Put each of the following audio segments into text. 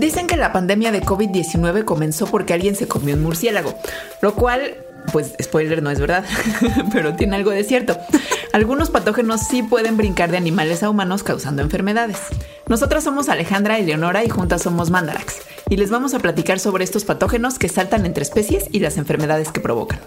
Dicen que la pandemia de COVID-19 comenzó porque alguien se comió un murciélago, lo cual pues spoiler no es verdad, pero tiene algo de cierto. Algunos patógenos sí pueden brincar de animales a humanos causando enfermedades. Nosotras somos Alejandra y Leonora y juntas somos Mandarax, y les vamos a platicar sobre estos patógenos que saltan entre especies y las enfermedades que provocan.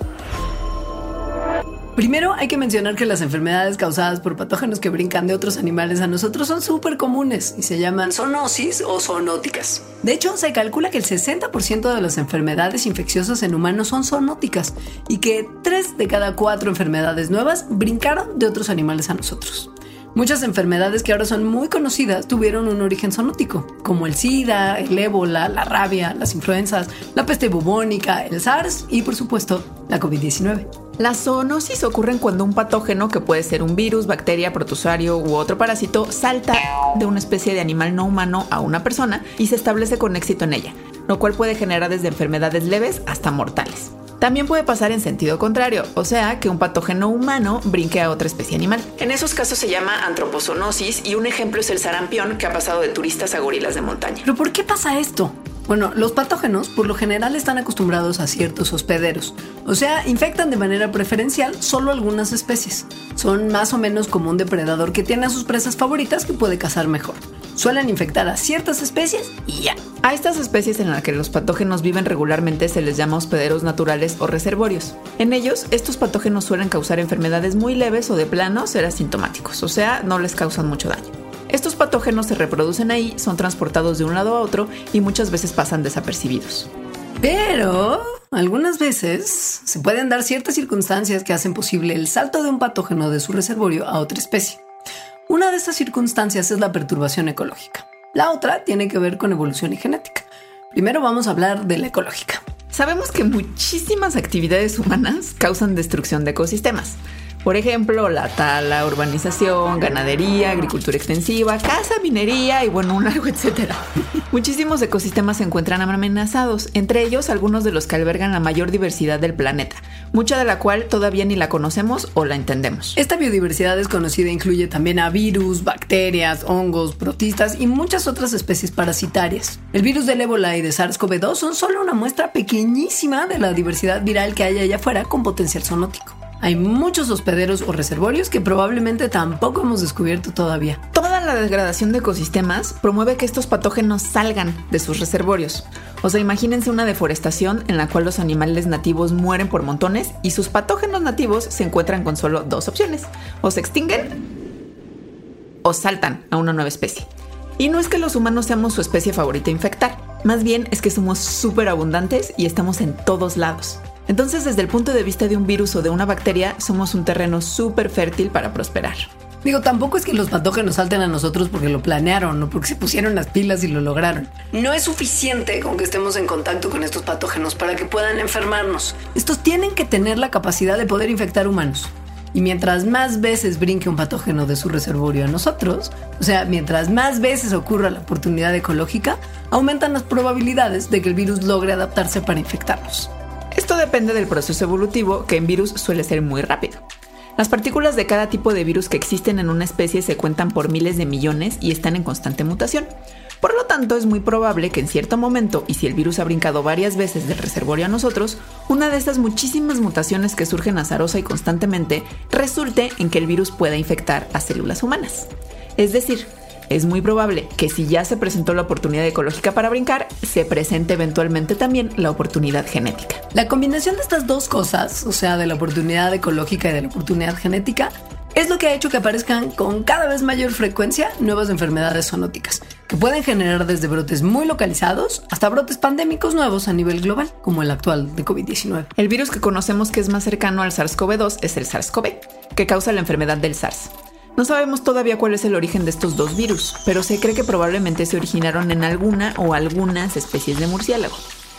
Primero hay que mencionar que las enfermedades causadas por patógenos que brincan de otros animales a nosotros son súper comunes y se llaman zoonosis o zoonóticas. De hecho, se calcula que el 60% de las enfermedades infecciosas en humanos son zoonóticas y que 3 de cada 4 enfermedades nuevas brincaron de otros animales a nosotros. Muchas enfermedades que ahora son muy conocidas tuvieron un origen zoonótico, como el SIDA, el ébola, la rabia, las influenzas, la peste bubónica, el SARS y por supuesto la COVID-19. Las zoonosis ocurren cuando un patógeno, que puede ser un virus, bacteria, protozoario u otro parásito, salta de una especie de animal no humano a una persona y se establece con éxito en ella, lo cual puede generar desde enfermedades leves hasta mortales. También puede pasar en sentido contrario, o sea, que un patógeno humano brinque a otra especie animal. En esos casos se llama antropozoonosis y un ejemplo es el sarampión que ha pasado de turistas a gorilas de montaña. ¿Pero por qué pasa esto? Bueno, los patógenos por lo general están acostumbrados a ciertos hospederos, o sea, infectan de manera preferencial solo algunas especies. Son más o menos como un depredador que tiene a sus presas favoritas que puede cazar mejor suelen infectar a ciertas especies y ya. A estas especies en las que los patógenos viven regularmente se les llama hospederos naturales o reservorios. En ellos, estos patógenos suelen causar enfermedades muy leves o de plano ser asintomáticos, o sea, no les causan mucho daño. Estos patógenos se reproducen ahí, son transportados de un lado a otro y muchas veces pasan desapercibidos. Pero algunas veces se pueden dar ciertas circunstancias que hacen posible el salto de un patógeno de su reservorio a otra especie. Una de estas circunstancias es la perturbación ecológica. La otra tiene que ver con evolución y genética. Primero vamos a hablar de la ecológica. Sabemos que muchísimas actividades humanas causan destrucción de ecosistemas. Por ejemplo, la tala, urbanización, ganadería, agricultura extensiva, caza, minería y bueno, un largo etcétera. Muchísimos ecosistemas se encuentran amenazados, entre ellos algunos de los que albergan la mayor diversidad del planeta, mucha de la cual todavía ni la conocemos o la entendemos. Esta biodiversidad desconocida incluye también a virus, bacterias, hongos, protistas y muchas otras especies parasitarias. El virus del ébola y de SARS-CoV-2 son solo una muestra pequeñísima de la diversidad viral que hay allá afuera con potencial zoonótico. Hay muchos hospederos o reservorios que probablemente tampoco hemos descubierto todavía. Toda la degradación de ecosistemas promueve que estos patógenos salgan de sus reservorios. O sea, imagínense una deforestación en la cual los animales nativos mueren por montones y sus patógenos nativos se encuentran con solo dos opciones. O se extinguen o saltan a una nueva especie. Y no es que los humanos seamos su especie favorita a infectar, más bien es que somos súper abundantes y estamos en todos lados. Entonces, desde el punto de vista de un virus o de una bacteria, somos un terreno súper fértil para prosperar. Digo, tampoco es que los patógenos salten a nosotros porque lo planearon o porque se pusieron las pilas y lo lograron. No es suficiente con que estemos en contacto con estos patógenos para que puedan enfermarnos. Estos tienen que tener la capacidad de poder infectar humanos. Y mientras más veces brinque un patógeno de su reservorio a nosotros, o sea, mientras más veces ocurra la oportunidad ecológica, aumentan las probabilidades de que el virus logre adaptarse para infectarnos. Esto depende del proceso evolutivo, que en virus suele ser muy rápido. Las partículas de cada tipo de virus que existen en una especie se cuentan por miles de millones y están en constante mutación. Por lo tanto, es muy probable que en cierto momento, y si el virus ha brincado varias veces del reservorio a nosotros, una de estas muchísimas mutaciones que surgen azarosa y constantemente resulte en que el virus pueda infectar a células humanas. Es decir, es muy probable que si ya se presentó la oportunidad ecológica para brincar, se presente eventualmente también la oportunidad genética. La combinación de estas dos cosas, o sea, de la oportunidad ecológica y de la oportunidad genética, es lo que ha hecho que aparezcan con cada vez mayor frecuencia nuevas enfermedades zoonóticas, que pueden generar desde brotes muy localizados hasta brotes pandémicos nuevos a nivel global, como el actual de COVID-19. El virus que conocemos que es más cercano al SARS-CoV-2 es el SARS-CoV, que causa la enfermedad del SARS. No sabemos todavía cuál es el origen de estos dos virus, pero se cree que probablemente se originaron en alguna o algunas especies de murciélago.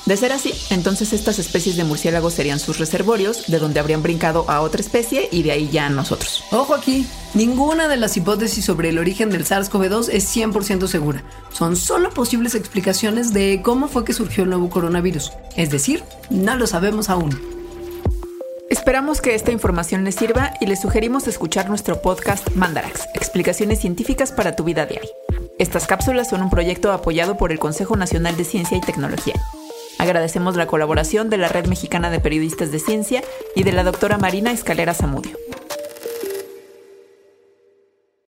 De ser así, entonces estas especies de murciélagos serían sus reservorios, de donde habrían brincado a otra especie y de ahí ya a nosotros. Ojo aquí, ninguna de las hipótesis sobre el origen del SARS-CoV-2 es 100% segura. Son solo posibles explicaciones de cómo fue que surgió el nuevo coronavirus. Es decir, no lo sabemos aún. Esperamos que esta información les sirva y les sugerimos escuchar nuestro podcast Mandarax, explicaciones científicas para tu vida diaria. Estas cápsulas son un proyecto apoyado por el Consejo Nacional de Ciencia y Tecnología. Agradecemos la colaboración de la Red Mexicana de Periodistas de Ciencia y de la doctora Marina Escalera Zamudio.